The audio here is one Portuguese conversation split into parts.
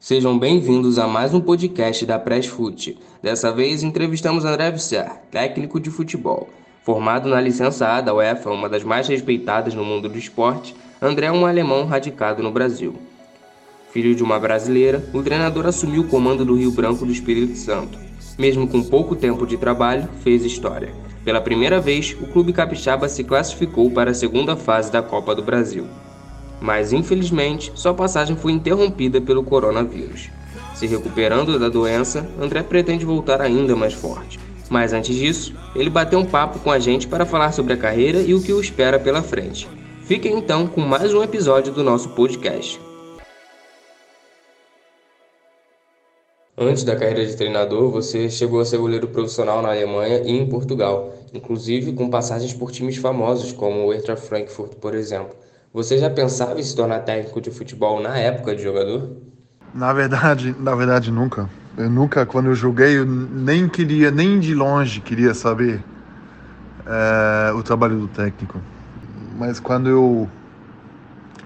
Sejam bem-vindos a mais um podcast da Pressfute. Dessa vez entrevistamos André Visser, técnico de futebol. Formado na licença A da UEFA, uma das mais respeitadas no mundo do esporte, André é um alemão radicado no Brasil. Filho de uma brasileira, o treinador assumiu o comando do Rio Branco do Espírito Santo. Mesmo com pouco tempo de trabalho, fez história. Pela primeira vez, o clube capixaba se classificou para a segunda fase da Copa do Brasil mas infelizmente sua passagem foi interrompida pelo coronavírus. Se recuperando da doença, André pretende voltar ainda mais forte. Mas antes disso, ele bateu um papo com a gente para falar sobre a carreira e o que o espera pela frente. Fiquem então com mais um episódio do nosso podcast. Antes da carreira de treinador, você chegou a ser goleiro profissional na Alemanha e em Portugal, inclusive com passagens por times famosos como o Eintracht Frankfurt, por exemplo. Você já pensava em se tornar técnico de futebol na época de jogador? Na verdade, na verdade nunca. Eu nunca, quando eu joguei, eu nem queria, nem de longe queria saber é, o trabalho do técnico. Mas quando eu,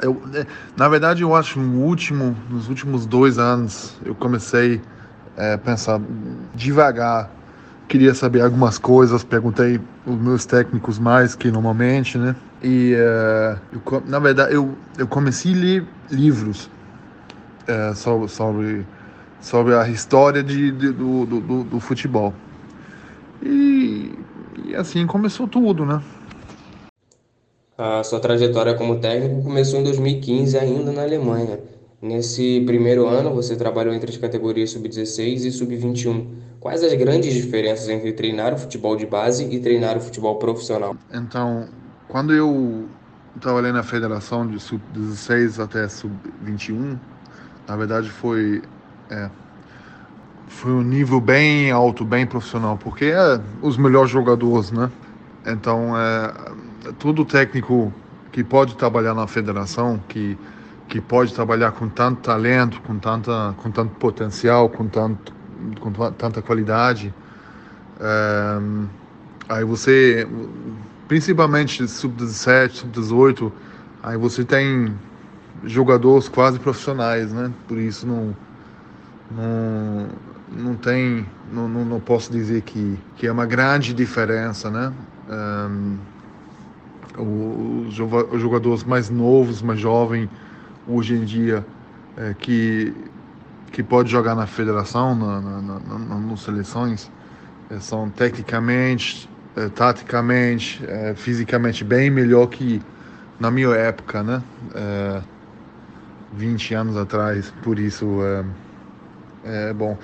eu, na verdade, eu acho no último, nos últimos dois anos, eu comecei a é, pensar devagar. Queria saber algumas coisas, perguntei os meus técnicos mais que normalmente, né? E, uh, eu, na verdade, eu, eu comecei a ler livros uh, sobre, sobre, sobre a história de, de do, do, do, futebol. E, e assim começou tudo, né? A sua trajetória como técnico começou em 2015, ainda na Alemanha. Nesse primeiro ano, você trabalhou entre as categorias sub-16 e sub-21. Quais as grandes diferenças entre treinar o futebol de base e treinar o futebol profissional? Então, quando eu trabalhei na federação de sub-16 até sub-21, na verdade foi é, foi um nível bem alto, bem profissional, porque é os melhores jogadores, né? Então, é, todo técnico que pode trabalhar na federação, que que pode trabalhar com tanto talento, com tanta com tanto potencial, com tanto com tanta qualidade, é, aí você principalmente sub-17, sub-18, aí você tem jogadores quase profissionais, né? Por isso não não, não tem, não, não, não posso dizer que, que é uma grande diferença, né? Os, os jogadores mais novos, mais jovens, hoje em dia, é, que, que pode jogar na federação, na, na, na, nas seleções, é, são tecnicamente é, taticamente, é, fisicamente bem melhor que na minha época, né? É, 20 anos atrás, por isso é, é bom.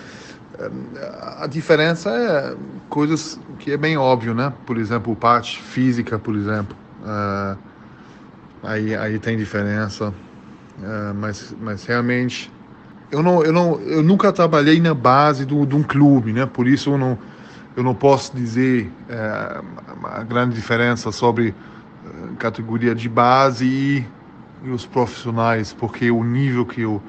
A diferença é coisas que é bem óbvio, né? Por exemplo, parte física, por exemplo. É, aí, aí tem diferença. Mas, mas realmente eu não, eu não eu nunca trabalhei na base do, de um clube né por isso eu não eu não posso dizer é, a grande diferença sobre é, categoria de base e, e, os profissionais, porque o nível que, eu,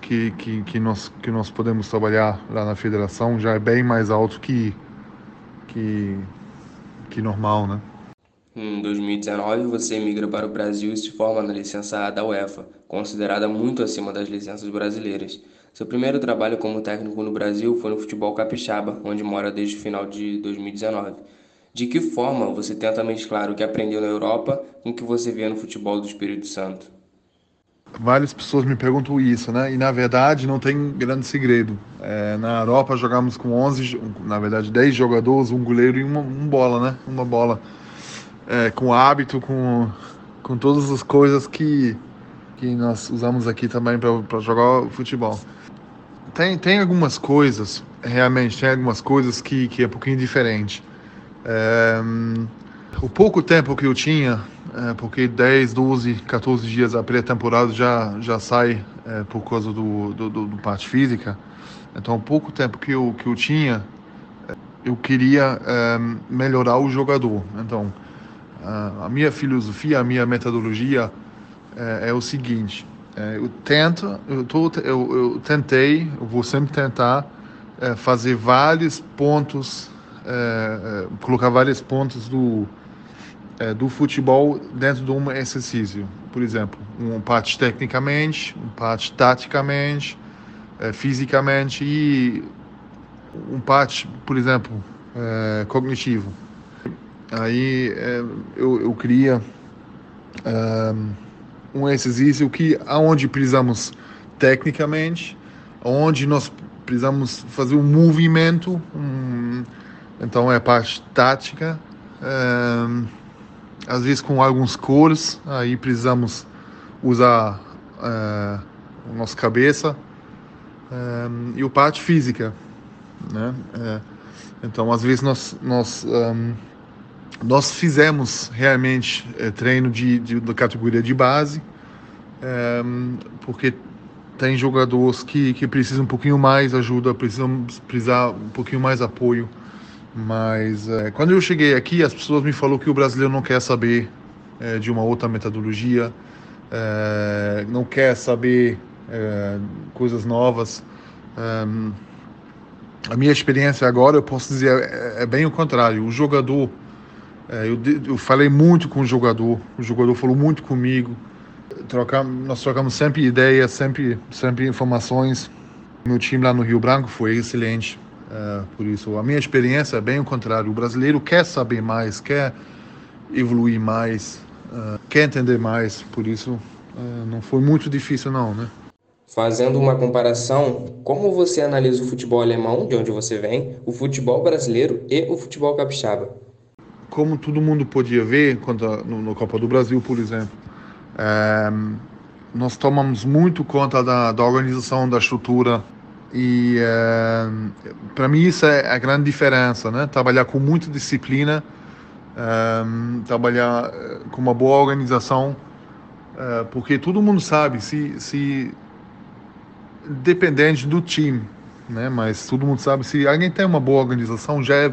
que, que, que, nós, que nós podemos trabalhar lá na federação já é bem mais alto que, que, que normal, né? Em 2019, você migra para o Brasil e se forma na licença A da UEFA, considerada muito acima das licenças brasileiras. Seu primeiro trabalho como técnico no Brasil foi no futebol capixaba, onde mora desde o final de 2019. De que forma você tenta mesclar o que aprendeu na Europa com o que você vê no futebol do Espírito Santo? Várias pessoas me perguntam isso, né? E na verdade não tem grande segredo. É, na Europa jogamos com 11, na verdade 10 jogadores, um goleiro e uma um bola, né? Uma bola. É, com hábito, com, com todas as coisas que, que nós usamos aqui também para jogar futebol tem, tem algumas coisas, realmente, tem algumas coisas que, que é um pouquinho diferente. É, o pouco tempo que eu tinha, é, porque 10, 12, 14 dias a pré-temporada já, já sai é, por causa do, do, do, do, parte física, então o pouco tempo que eu, que eu tinha, eu queria é, melhorar o jogador. Então, a minha filosofia, a minha metodologia é, é o seguinte, é, eu tento, eu, tô, eu, eu, tentei, eu vou sempre tentar é, fazer vários pontos, é, colocar vários pontos do, do futebol dentro de um exercício. Por exemplo, um parte tecnicamente, um parte taticamente, fisicamente e um parte, por exemplo, cognitivo. Aí é, eu, eu queria é, um exercício que aonde precisamos tecnicamente, onde nós precisamos fazer um movimento, um, então é a parte tática, às vezes com alguns cores, aí precisamos usar a nossa cabeça e o parte física, né? É, então às vezes nós nós um, nós fizemos realmente é, treino de, de, da categoria de base, é, porque tem jogadores que, que precisam um pouquinho mais ajuda, precisam precisar um pouquinho mais apoio. Mas é, quando eu cheguei aqui, as pessoas me falaram que o brasileiro não quer saber é, de uma outra metodologia, é, não quer saber é, coisas novas. A minha experiência agora, eu posso dizer, é bem o contrário. O jogador, eu, eu falei muito com o jogador, o jogador falou muito comigo nós trocamos sempre ideias, sempre, sempre informações. Meu time lá no Rio Branco foi excelente. Uh, por isso, a minha experiência é bem o contrário. O brasileiro quer saber mais, quer evoluir mais, uh, quer entender mais. Por isso, uh, não foi muito difícil, não, né? Fazendo uma comparação, como você analisa o futebol alemão, de onde você vem, o futebol brasileiro e o futebol capixaba? Como todo mundo podia ver quando, no, no Copa do Brasil, por exemplo, é, nós tomamos muito conta da, da organização, da estrutura e é, para mim isso é a grande diferença, né? Trabalhar com muita disciplina, é, trabalhar é, com uma boa organização, é, porque todo mundo sabe se, se dependente do time, né? Mas todo mundo sabe se alguém tem uma boa organização já é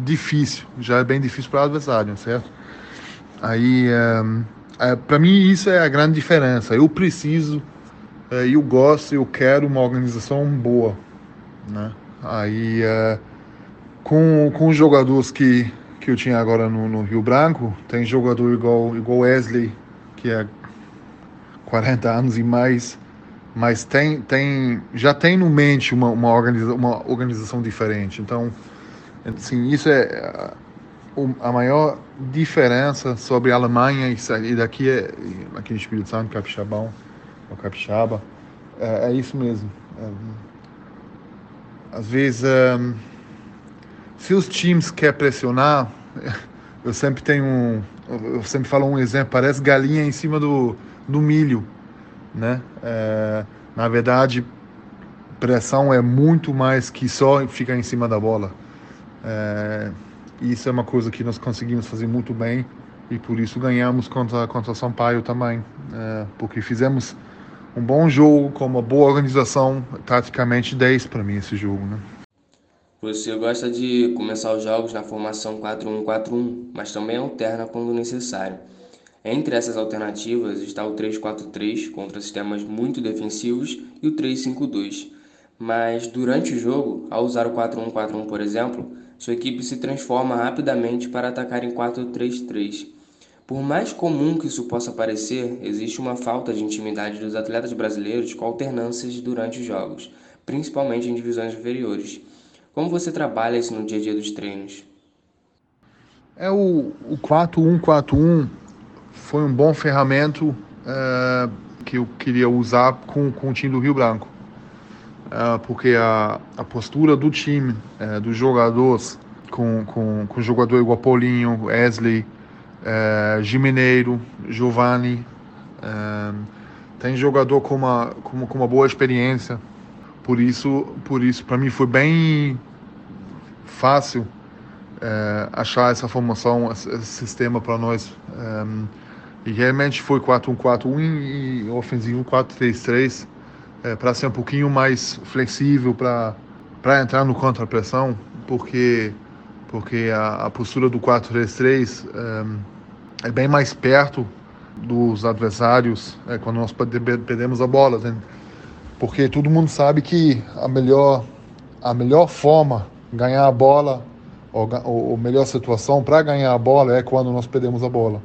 difícil, já é bem difícil para o adversário, certo? Aí é, é, para mim isso é a grande diferença. Eu preciso, é, eu gosto, eu quero uma organização boa, né? Aí com, com os jogadores que, que eu tinha agora no, no Rio Branco, tem jogador igual igual Wesley, que é 40 anos e mais, mas tem, tem já tem no mente uma, uma, organiza, uma organização diferente. Então, assim, isso é a maior diferença sobre a Alemanha e daqui é aqui no Espírito Santo, Capixabão, ou Capixaba, é, é isso mesmo. É, às vezes, é, se os times querem pressionar, eu sempre tenho um, eu sempre falo um exemplo, parece galinha em cima do, do milho, né? É, na verdade, pressão é muito mais que só ficar em cima da bola. É, isso é uma coisa que nós conseguimos fazer muito bem e por isso ganhamos contra, contra Sampaio também, é, porque fizemos um bom jogo com uma boa organização, taticamente 10 para mim esse jogo. Né? Você gosta de começar os jogos na formação 4-1-4-1, mas também alterna quando necessário. Entre essas alternativas está o 3-4-3 contra sistemas muito defensivos e o 3-5-2. Mas durante o jogo, ao usar o 4-1-4-1, por exemplo, sua equipe se transforma rapidamente para atacar em 4-3-3. Por mais comum que isso possa parecer, existe uma falta de intimidade dos atletas brasileiros com alternâncias durante os jogos, principalmente em divisões inferiores. Como você trabalha isso no dia a dia dos treinos? É o, o 4-1-4-1 foi um bom ferramento é, que eu queria usar com, com o time do Rio Branco. É, porque a, a postura do time, é, dos jogadores, com, com, com jogador igual Paulinho, Wesley, é, Gimeneiro, Giovanni, é, tem jogador com uma, com, com uma boa experiência. Por isso, por isso para mim foi bem fácil é, achar essa formação, esse, esse sistema para nós. É, e realmente foi 4-1-4-1 e ofensivo 4-3-3 é, para ser um pouquinho mais flexível para entrar no contra-pressão, porque, porque a, a postura do 4-3-3 é, é, bem mais perto dos adversários é, quando nós perdemos a bola. Né? Porque todo mundo sabe que a melhor, a melhor forma ganhar a bola, ou, ou melhor situação para ganhar a bola é quando nós perdemos a bola.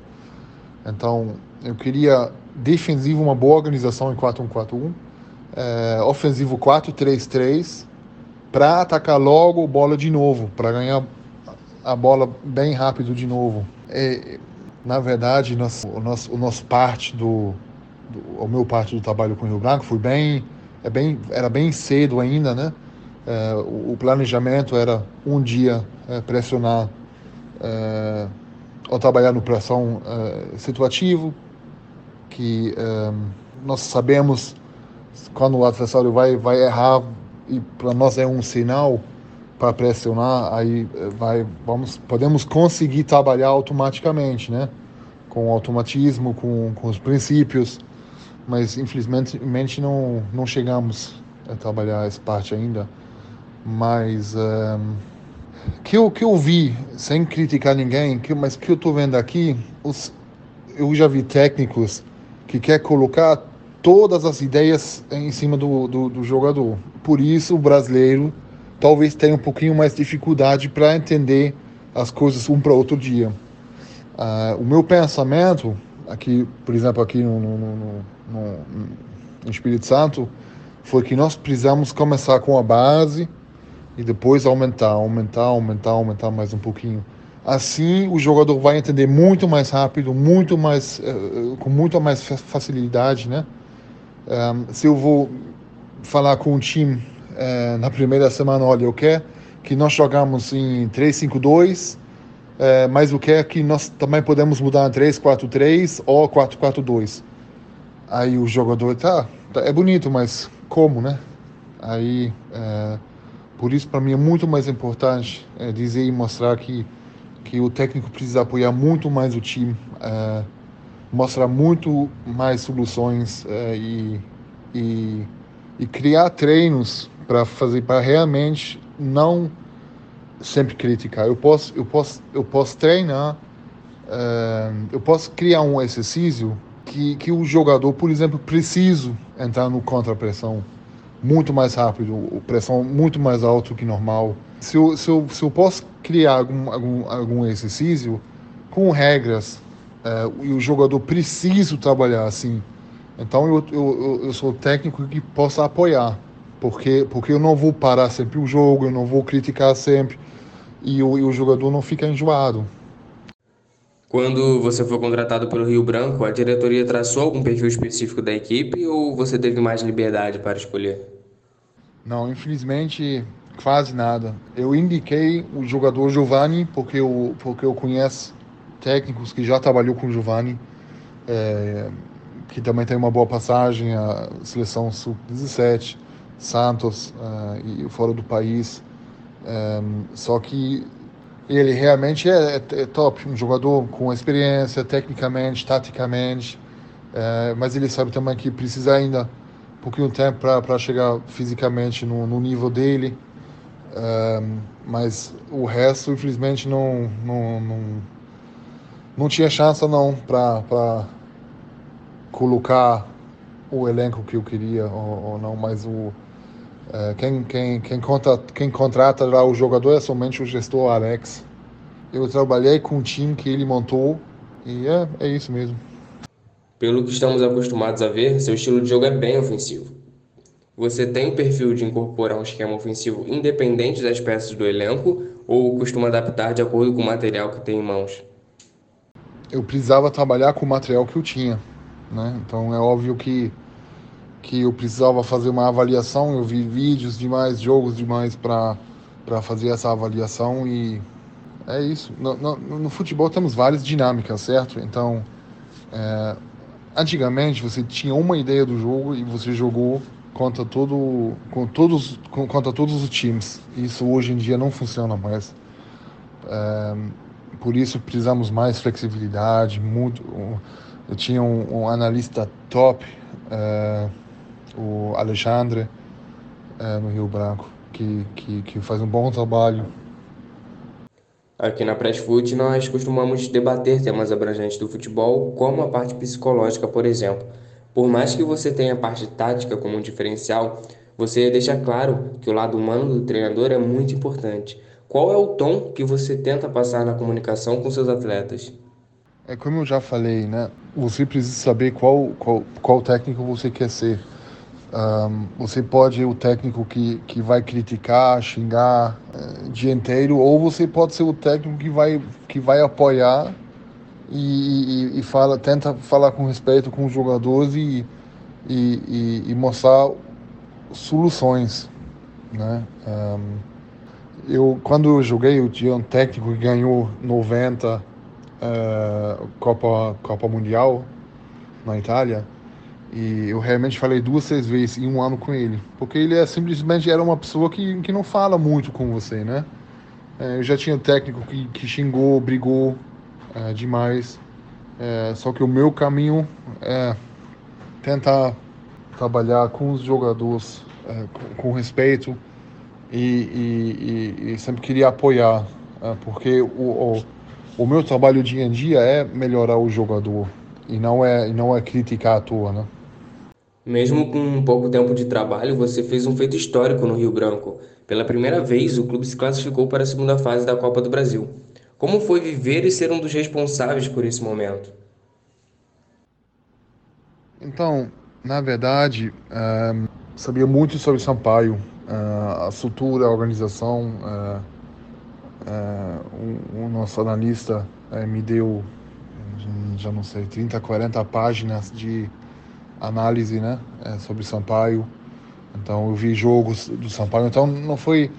Então, eu queria defensivo uma boa organização em 4-1-4-1 é, ofensivo 4-3-3 para atacar logo a bola de novo, para ganhar a bola bem rápido de novo. Na verdade, nosso, o, nosso, o nosso parte do, do, o meu parte do trabalho com o Rio Branco foi bem, é bem, era bem cedo ainda, né? É, o, o, planejamento era um dia é, pressionar é, ou trabalhar no pressão é, situativo, que nós sabemos quando o adversário vai vai errar e para nós é um sinal para pressionar, aí eh, vai, vamos, podemos conseguir trabalhar automaticamente, né? Com o automatismo, com, com os princípios, mas infelizmente não, não chegamos a trabalhar essa parte ainda. Mas um, eh, que eu que eu vi, sem criticar ninguém, que, mas que eu estou vendo aqui, os, eu já vi técnicos que quer colocar todas as ideias em cima do, do, do jogador. Por isso o brasileiro talvez tenha um pouquinho mais dificuldade para entender as coisas um para outro dia. Uh, o meu pensamento, aqui, por exemplo, aqui no, no, no, no, Espírito Santo, foi que nós precisamos começar com a base e depois aumentar, aumentar, aumentar, aumentar mais um pouquinho. Assim, o jogador vai entender muito mais rápido, muito mais, uh, com muita mais facilidade, né? Um, se eu vou falar com um time é, na primeira semana, olha, eu quero que nós jogamos em 3-5-2, é, mas o que é que nós também podemos mudar em 3-4-3 ou 4-4-2. Aí o jogador, tá, tá, é bonito, mas como, né? Aí, é, por isso, para mim, é muito mais importante dizer e mostrar que, que o técnico precisa apoiar muito mais o time, mostrar muito mais soluções é, e, e, e criar treinos para fazer para realmente não sempre criticar. Eu posso eu posso eu posso treinar, uh, eu posso criar um exercício que que o jogador, por exemplo, preciso entrar no contra-pressão muito mais rápido, pressão muito mais alta que normal. Se eu, se eu, se eu posso criar algum, algum, algum exercício com regras uh, e o jogador precisa trabalhar assim, então eu, eu, eu sou técnico que possa apoiar porque, porque eu não vou parar sempre o jogo, eu não vou criticar sempre e o, e o jogador não fica enjoado. Quando você foi contratado pelo Rio Branco, a diretoria traçou algum perfil específico da equipe ou você teve mais liberdade para escolher? Não, infelizmente quase nada. Eu indiquei o jogador Giovanni porque eu, porque eu conheço técnicos que já trabalhou com o Giovanni, é, que também tem uma boa passagem, a seleção sub-17. Santos uh, e fora do país. Ehm, só que ele realmente é, é, é, top, um jogador com experiência, tecnicamente, taticamente, mas ele sabe também que precisa ainda um pouquinho de tempo para chegar fisicamente no, no nível dele. Um, mas o resto, infelizmente, não, não, não, não tinha chance não para colocar o elenco que eu queria ou, ou não, mas o é, quem, quem, quem, conta, quem contrata lá o jogador é somente o gestor Alex. Eu trabalhei com o time que ele montou e é, é isso mesmo. Pelo que estamos acostumados a ver, seu estilo de jogo é bem ofensivo. Você tem o perfil de incorporar um esquema ofensivo independente das peças do elenco ou costuma adaptar de acordo com o material que tem em mãos? Eu precisava trabalhar com o material que eu tinha. Né? Então é óbvio que que eu precisava fazer uma avaliação. Eu vi vídeos demais, jogos demais para fazer essa avaliação e é isso. No, no, no, futebol temos várias dinâmicas, certo? Então, é, antigamente você tinha uma ideia do jogo e você jogou contra todo, com todos, contra todos os times. Isso hoje em dia não funciona mais. É, por isso precisamos mais flexibilidade. Muito, eu tinha um, um analista top. É, o Alexandre é, no Rio Branco, que, que, que faz um bom trabalho. Aqui na Press Foot nós costumamos debater temas abrangentes do futebol, como a parte psicológica, por exemplo. Por mais que você tenha a parte tática como um diferencial, você deixa claro que o lado humano do treinador é muito importante. Qual é o tom que você tenta passar na comunicação com seus atletas? É como eu já falei, né? Você precisa saber qual, qual, qual técnico você quer ser. Um, você pode ser o técnico que, que vai criticar, xingar uh, o dia inteiro, ou você pode ser o técnico que vai, que vai apoiar e, e, e fala, tenta falar com respeito com os jogadores e, e, e mostrar soluções. Né? Um, eu, quando eu joguei, eu tinha um técnico que ganhou 90 uh, Copa, Copa Mundial na Itália e eu realmente falei duas, três vezes em um ano com ele. Porque ele é simplesmente era uma pessoa que, que não fala muito com você, né? É, eu já tinha técnico que, que xingou, brigou é, demais. Só que o meu caminho é tentar trabalhar com os jogadores com, com, respeito e, e, e, sempre queria apoiar. É, porque o, o, o meu trabalho dia em dia é melhorar o jogador e não é, não é criticar à toa, né? Mesmo com pouco tempo de trabalho, você fez um feito histórico no Rio Branco. Pela primeira vez, o clube se classificou para a segunda fase da Copa do Brasil. Como foi viver e ser um dos responsáveis por esse momento? Então, na verdade, um, sabia muito sobre Sampaio, a estrutura, a organização. Uh, uh, o, o, nosso analista me deu, já não sei, 30, 40 páginas de análise né, é, sobre Sampaio. Então eu vi jogos do Sampaio. Então não foi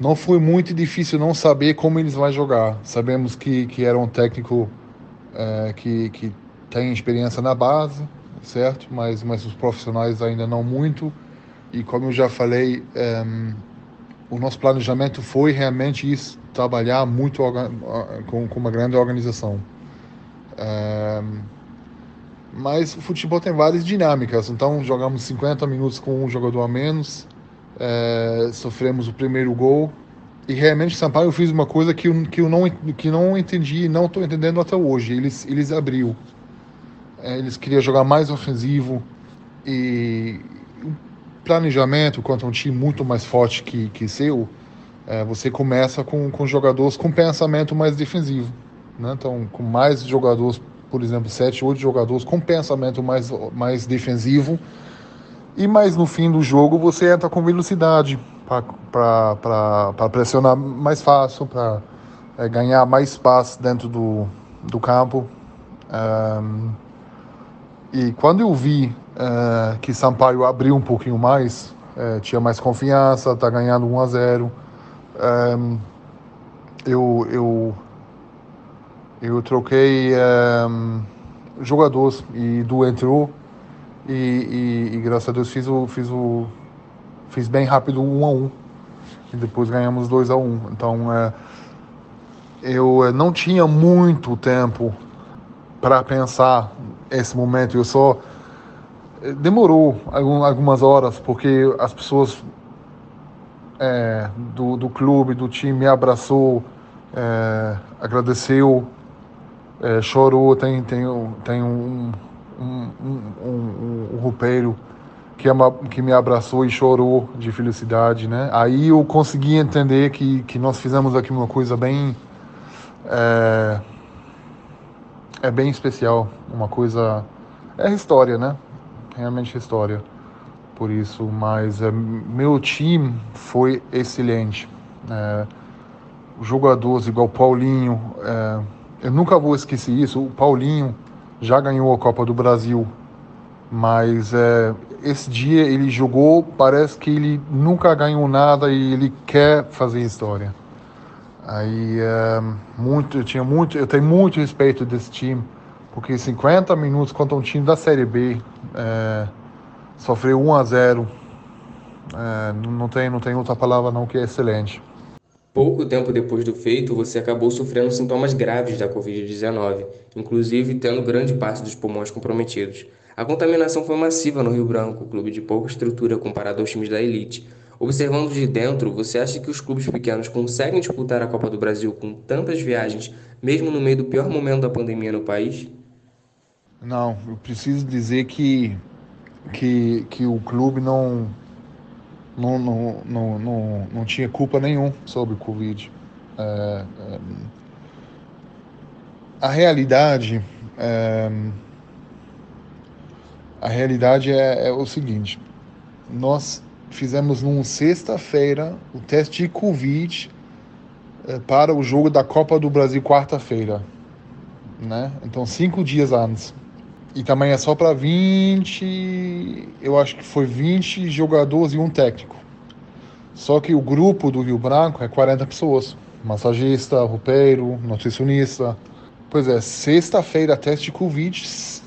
não foi muito difícil não saber como eles vão jogar. Sabemos que que era um técnico é, que que tem experiência na base, certo? Mas mas os profissionais ainda não muito. E como eu já falei, é, o nosso planejamento foi realmente isso, trabalhar muito com, com uma grande organização. É, mas o futebol tem várias dinâmicas. Então jogamos 50 minutos com um jogador a menos, é, sofremos o primeiro gol. E realmente Sampaio fez uma coisa que eu, que eu não, que não entendi e não estou entendendo até hoje. Eles, eles abriu. É, eles queriam jogar mais ofensivo. E planejamento contra um time muito mais forte que, que seu, é, você começa com, com jogadores com pensamento mais defensivo. Né? Então, com mais jogadores por exemplo, sete, oito jogadores com pensamento mais, mais defensivo. E mais no fim do jogo você entra com velocidade para pressionar mais fácil, para é, ganhar mais espaço dentro do, do campo. Um, e quando eu vi uh, que Sampaio abriu um pouquinho mais, uh, tinha mais confiança, está ganhando 1 a 0, um, eu, eu eu troquei ehm, jogadores e Du entrou e, e, e, graças a Deus fiz o fiz o fiz bem rápido um a um e depois ganhamos dois a um. Então é, eu eh, não tinha muito tempo para pensar esse momento. Eu só demorou algumas horas porque as pessoas é, do, do clube, do time me abraçou, é, agradeceu é, chorou, tem, tem, tem um, um, um, um, um roupeiro que, ama, que me abraçou e chorou de felicidade, né? Aí eu consegui entender que, que nós fizemos aqui uma coisa bem... É, é bem especial, uma coisa... É história, né? Realmente história. Por isso, mas é, meu time foi excelente. É, jogadores igual Paulinho... É, eu nunca vou esquecer isso. O Paulinho já ganhou a Copa do Brasil, mas esse dia ele jogou, parece que ele nunca ganhou nada e ele quer fazer história. Aí muito, eu tinha muito, eu tenho muito respeito desse time, porque 50 minutos contra um time da Série B, é, sofreu 1 a 0. É, não tem, não tem outra palavra não que é excelente. Pouco tempo depois do feito, você acabou sofrendo sintomas graves da Covid-19, inclusive tendo grande parte dos pulmões comprometidos. A contaminação foi massiva no Rio Branco, clube de pouca estrutura comparado aos times da elite. Observando de dentro, você acha que os clubes pequenos conseguem disputar a Copa do Brasil com tantas viagens, mesmo no meio do pior momento da pandemia no país? Não, eu preciso dizer que, que, que o clube não, não, não, não, não, não tinha culpa nenhum sobre o Covid. É, é, a realidade é, a realidade é, é, o seguinte nós fizemos numa sexta-feira o teste de Covid eh, para o jogo da Copa do Brasil quarta-feira, né? Então cinco dias antes. E também é só para 20, eu acho que foi 20 jogadores e um técnico. Só que o grupo do Rio Branco é 40 pessoas. Massagista, roupeiro, nutricionista. Pois é, sexta-feira teste de Covid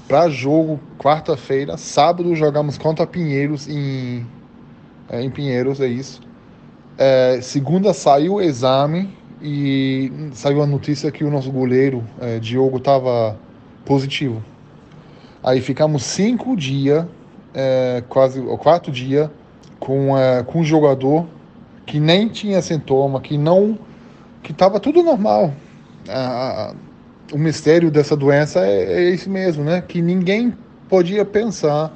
para jogo, quarta-feira, sábado jogamos contra Pinheiros em, é, em Pinheiros, é isso. É, segunda saiu o exame e saiu a notícia que o nosso goleiro, é, Diogo, estava positivo. Aí ficamos cinco dias, é, quase quatro dias, com, é, com um jogador que nem tinha sintoma, que não, que estava tudo normal. o mistério dessa doença é, é esse mesmo, né? Que ninguém podia pensar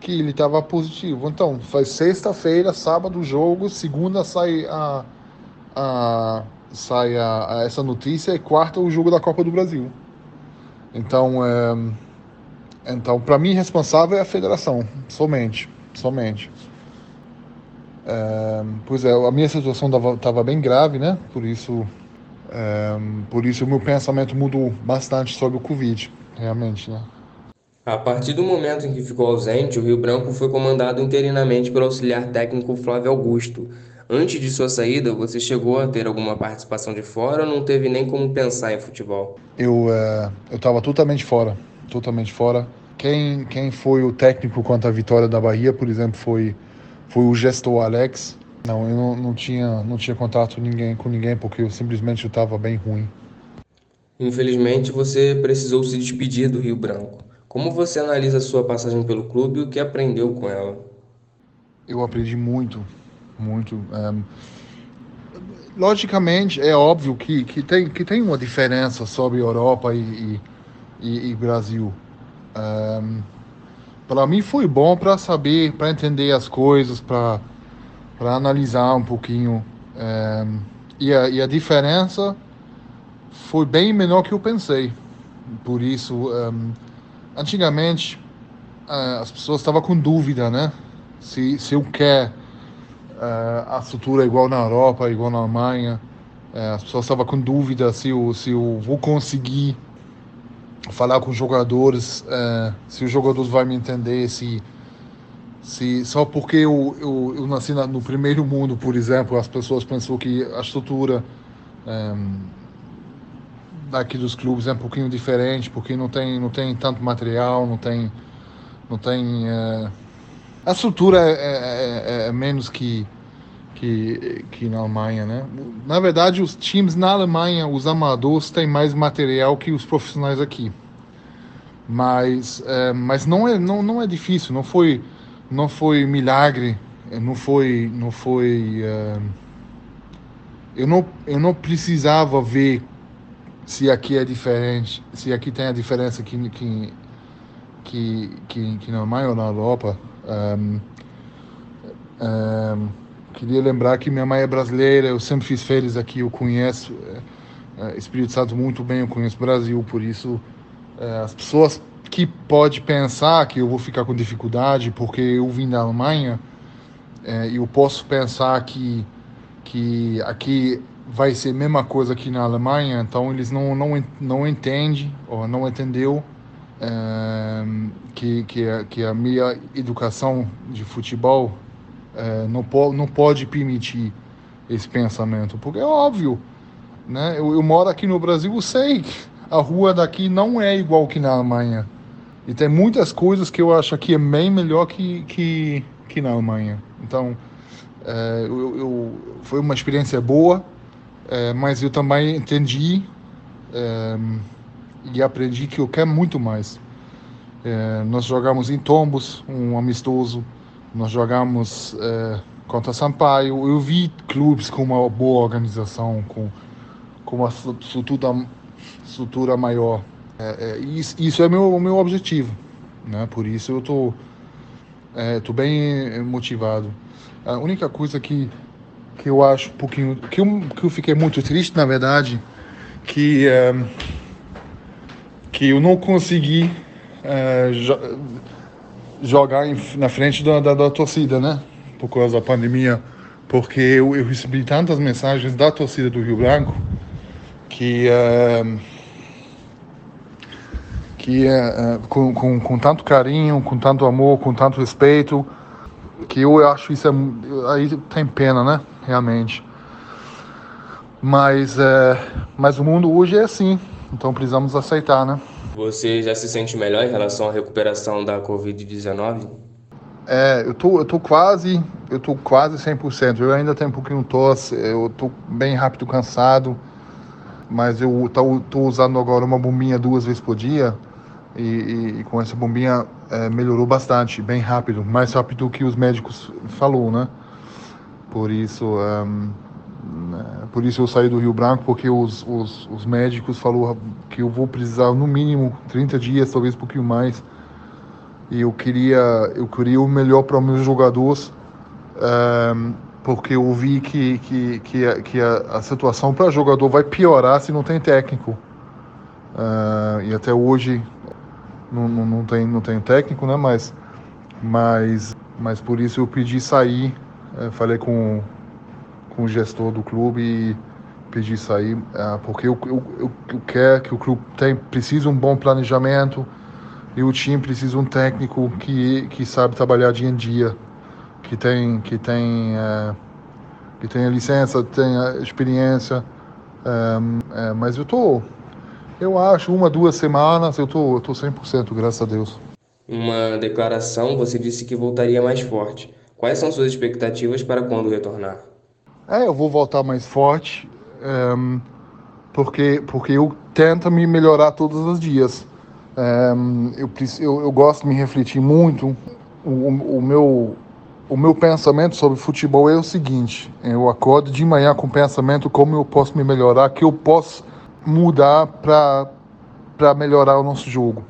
que ele estava positivo. Então, faz sexta-feira, sábado o jogo, segunda sai a, a sai a, a, essa notícia e quarta o jogo da Copa do Brasil. Então, é, então, para mim, responsável é a federação, somente, somente. É, pois é, a minha situação estava bem grave, né? Por isso, é, por isso o meu pensamento mudou bastante sobre o Covid, realmente, né? A partir do momento em que ficou ausente, o Rio Branco foi comandado interinamente pelo auxiliar técnico Flávio Augusto. Antes de sua saída, você chegou a ter alguma participação de fora ou não teve nem como pensar em futebol? Eu é, eu estava totalmente fora totalmente fora. Quem, quem foi o técnico quanto à vitória da Bahia, por exemplo, foi, foi o gestor Alex. Não, eu não, não, tinha, não tinha contato ninguém, com ninguém porque eu simplesmente estava bem ruim. Infelizmente, você precisou se despedir do Rio Branco. Como você analisa a sua passagem pelo clube e o que aprendeu com ela? Eu aprendi muito, muito. Um, logicamente, é óbvio que, que, tem, que tem uma diferença sobre Europa e, e e, e Brasil. Um, para mim foi bom para saber, para entender as coisas, para analisar um pouquinho. Um, e, a, e a diferença foi bem menor que eu pensei. Por isso, um, antigamente uh, as pessoas estavam com dúvida, né? Se, se eu quero uh, a estrutura igual na Europa, igual na Alemanha. Uh, as pessoas estavam com dúvida se eu, se eu vou conseguir falar com os jogadores, é, se os jogadores vão me entender, se, se só porque eu, eu, eu nasci na, no primeiro mundo, por exemplo, as pessoas pensam que a estrutura é, daqui dos clubes é um pouquinho diferente, porque não tem, não tem tanto material, não tem, não tem é, a estrutura é, é, é, é menos que que, que na Alemanha, né? Na verdade, os times na Alemanha, os amadores, têm mais material que os profissionais aqui. Mas, é, mas não é não, não é difícil, não foi não foi milagre, não foi não foi é, eu não eu não precisava ver se aqui é diferente, se aqui tem a diferença que que que, que, que na Alemanha ou na Europa. Um, um, Queria lembrar que minha mãe é brasileira, eu sempre fiz férias aqui, eu conheço é, é, Espírito Santo muito bem, eu conheço Brasil, por isso é, as pessoas que pode pensar que eu vou ficar com dificuldade porque eu vim da Alemanha, é, eu posso pensar que que aqui vai ser a mesma coisa que na Alemanha, então eles não não não entendem ou não entendeu é, que que a, que a minha educação de futebol é, não, po não pode permitir esse pensamento, porque é óbvio, né? Eu, eu, moro aqui no Brasil, eu sei que a rua daqui não é igual que na Alemanha. E tem muitas coisas que eu acho aqui é bem melhor que, que, que na Alemanha. Então, é, eu, eu, foi uma experiência boa, é, mas eu também entendi é, e aprendi que eu quero muito mais. É, nós jogamos em Tombos, um amistoso, nós jogamos é, contra Sampaio. Eu vi clubes com uma boa organização, com, com uma estrutura, estrutura maior. É, é, isso, isso é meu, o meu objetivo. Né? Por isso eu estou é, tô bem motivado. A única coisa que, que eu acho um pouquinho. Que eu, que eu fiquei muito triste, na verdade, que, é, que eu não consegui é, jogar em, na frente da, da, da, torcida, né? Por causa da pandemia. Porque eu, eu recebi tantas mensagens da torcida do Rio Branco que. Uh, que uh, com, com, com tanto carinho, com tanto amor, com tanto respeito, que eu acho isso é, aí tem pena, né? Realmente. Mas, é, mas o mundo hoje é assim, então precisamos aceitar, né? Você já se sente melhor em relação à recuperação da Covid-19? É, eu tô, eu tô quase, eu tô quase 100%. Eu ainda tenho um pouquinho de tosse, eu tô bem rápido cansado, mas eu tô, tô usando agora uma bombinha duas vezes por dia e, e, e com essa bombinha é, melhorou bastante, bem rápido, mais rápido que os médicos falou, né? Por isso, um? Por isso eu saí do Rio Branco, porque os, os, os médicos falaram que eu vou precisar no mínimo 30 dias, talvez um pouquinho mais. E eu queria, eu queria o melhor para meus jogadores, um, porque eu vi que, que, que, a, que a, a situação para jogador vai piorar se não tem técnico. Uh, e até hoje não, não, não, tem, não tem técnico, né? Mas, mas, mas por isso eu pedi sair. Uh, falei com, com o gestor do clube e pedir sair, uh, porque eu, eu, eu, eu, quero que o clube tem, precisa um bom planejamento e o time precisa um técnico que, que sabe trabalhar dia em dia, que tem, que tem, uh, que tenha licença, tenha experiência. Um, é, mas eu tô, eu acho, uma, duas semanas eu tô, eu tô 100%, graças a Deus. Uma declaração, você disse que voltaria mais forte. Quais são suas expectativas para quando retornar? É, eu vou voltar mais forte, um, porque, porque eu tento me melhorar todos os dias. Um, eu, eu, eu, gosto de me refletir muito. O, o, meu, o meu pensamento sobre futebol é o seguinte: eu acordo de manhã com o pensamento como eu posso me melhorar, que eu posso mudar para melhorar o nosso jogo.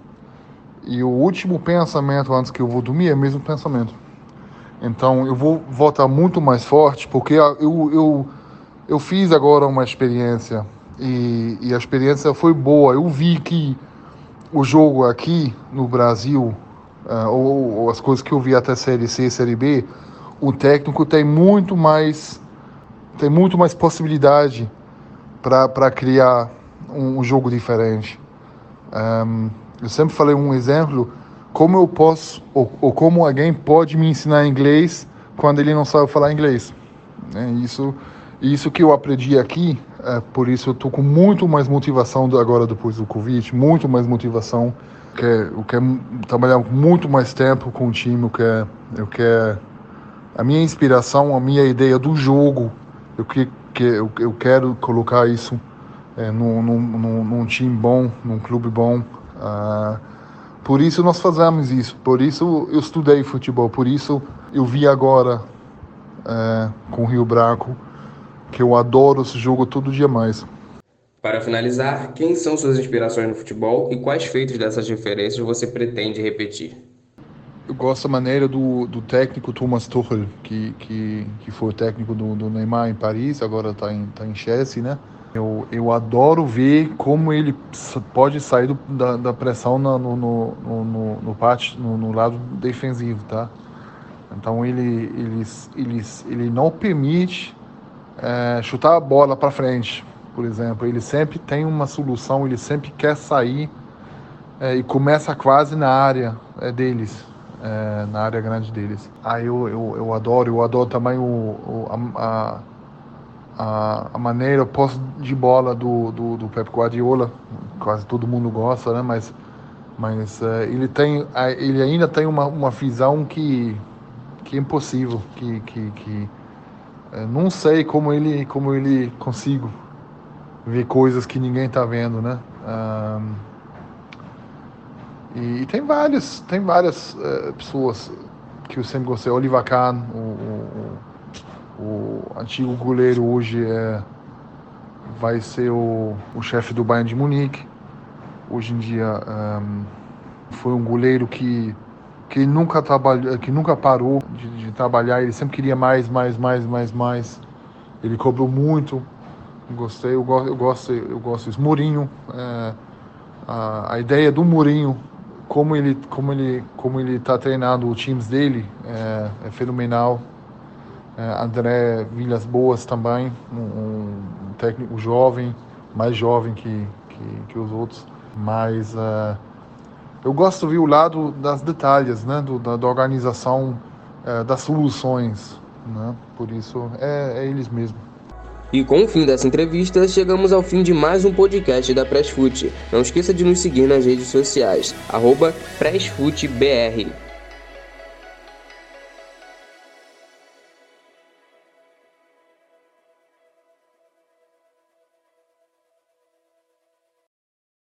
E o último pensamento antes que eu vou dormir é o mesmo pensamento. Então eu vou voltar muito mais forte, porque eu, eu, eu fiz agora uma experiência e, e a experiência foi boa. Eu vi que o jogo aqui no Brasil, uh, ou, ou, as coisas que eu vi até Série C, Série B, o técnico tem muito mais tem muito mais possibilidade para criar um, um, jogo diferente. Um, eu sempre falei um exemplo como eu posso, ou, ou, como alguém pode me ensinar inglês quando ele não sabe falar inglês. É isso, isso que eu aprendi aqui, é, por isso eu estou com muito mais motivação agora depois do Covid, muito mais motivação. Eu quero, trabalhar muito mais tempo com o time, quero, eu quero a minha inspiração, a minha ideia do jogo, eu, que, que, eu, eu quero colocar isso é, num, num, num, time bom, num clube bom. Uh, por isso nós fazemos isso, por isso eu estudei futebol, por isso eu vi agora é, com o Rio Branco, que eu adoro esse jogo todo dia mais. Para finalizar, quem são suas inspirações no futebol e quais feitos dessas referências você pretende repetir? Eu gosto da maneira do, do técnico Thomas Tuchel, que, que, que foi o técnico do, do Neymar em Paris, agora está em, tá em Chelsea, né? Eu, eu adoro ver como ele pode sair do, da, da, pressão no, no, no, no, no, no, lado defensivo, tá? Então ele, ele, ele, ele não permite é, chutar a bola para frente, por exemplo. Ele sempre tem uma solução, ele sempre quer sair é, e começa quase na área é, deles, na área grande deles. Aí ah, eu, eu, eu adoro, eu adoro também o, o a a, a maneira, o posse de bola do, do, do Pep Guardiola, quase todo mundo gosta, né? Mas, mas uh, ele, tem, ele ainda tem uma, uma visão que, que é impossível, que, que, que uh, não sei como ele, como ele consigo ver coisas que ninguém está vendo, né? Um, e, e, tem vários, tem várias uh, pessoas que eu sempre gostei, Oliver Kahn, o, o o antigo goleiro hoje é, vai ser o, o chefe do Bayern de Munique. Hoje em dia um, foi um goleiro que, que, nunca, trabalhou, que nunca parou de, de, trabalhar, ele sempre queria mais, mais, mais, mais, mais. Ele cobrou muito. Gostei, eu gosto, eu gosto, eu gosto disso. Mourinho, é, a, a ideia do Mourinho como ele como ele como ele está treinando o times dele é, é fenomenal André Villas Boas também um, técnico jovem mais jovem que que, que os outros mas uh, eu gosto de ver o lado das detalhes né do, da, da organização uh, das soluções né por isso é, é eles mesmos e com o fim dessa entrevista, chegamos ao fim de mais um podcast da Pressfoot. Não esqueça de nos seguir nas redes sociais, arroba PressFootBR.